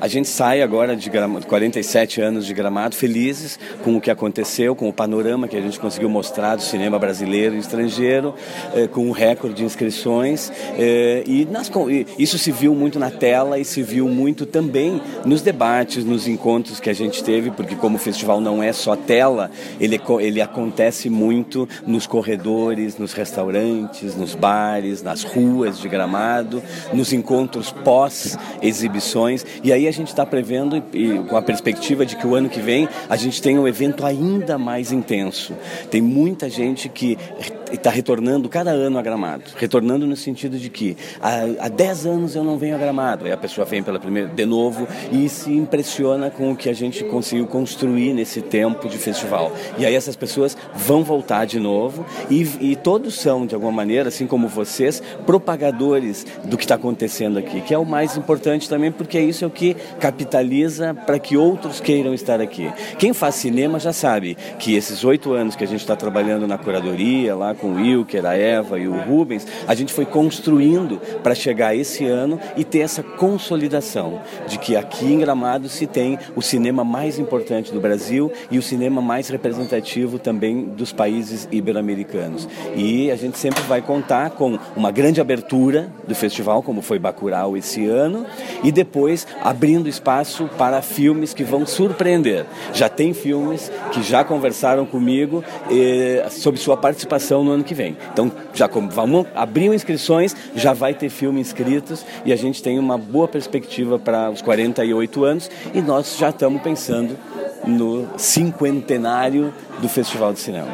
A gente sai agora de Gramado, 47 anos de Gramado, felizes com o que aconteceu, com o panorama que a gente conseguiu mostrar do cinema brasileiro e estrangeiro, eh, com o recorde de inscrições. Eh, e isso se viu muito na tela e se viu muito também nos debates, nos encontros que a gente teve, porque como o festival não é só tela, ele, ele acontece muito nos corredores, nos restaurantes, nos bares, nas ruas de Gramado, nos encontros pós-exibições. E aí a gente está prevendo e, com a perspectiva de que o ano que vem a gente tenha um evento ainda mais intenso. Tem muita gente que está retornando cada ano a Gramado. Retornando no sentido de que há, há 10 anos eu não venho a Gramado. A pessoa vem pela primeira de novo e se impressiona com o que a gente conseguiu construir nesse tempo de festival. E aí essas pessoas vão voltar de novo e, e todos são, de alguma maneira, assim como vocês, propagadores do que está acontecendo aqui, que é o mais importante também, porque isso é o que capitaliza para que outros queiram estar aqui. Quem faz cinema já sabe que esses oito anos que a gente está trabalhando na curadoria, lá com o Wilker, a Eva e o Rubens, a gente foi construindo para chegar esse ano e ter essa consolidação de que aqui em Gramado se tem o cinema mais importante do Brasil e o cinema mais representativo também dos países ibero-americanos. E a gente sempre vai contar com uma grande abertura do festival, como foi Bacurau esse ano, e depois abrindo espaço para filmes que vão surpreender. Já tem filmes que já conversaram comigo eh, sobre sua participação no ano que vem. Então, já vamos abrir inscrições, já vai ter filme inscritos e a gente tem uma boa perspectiva para os 48 anos e nós já estamos pensando no cinquentenário do Festival de Cinema.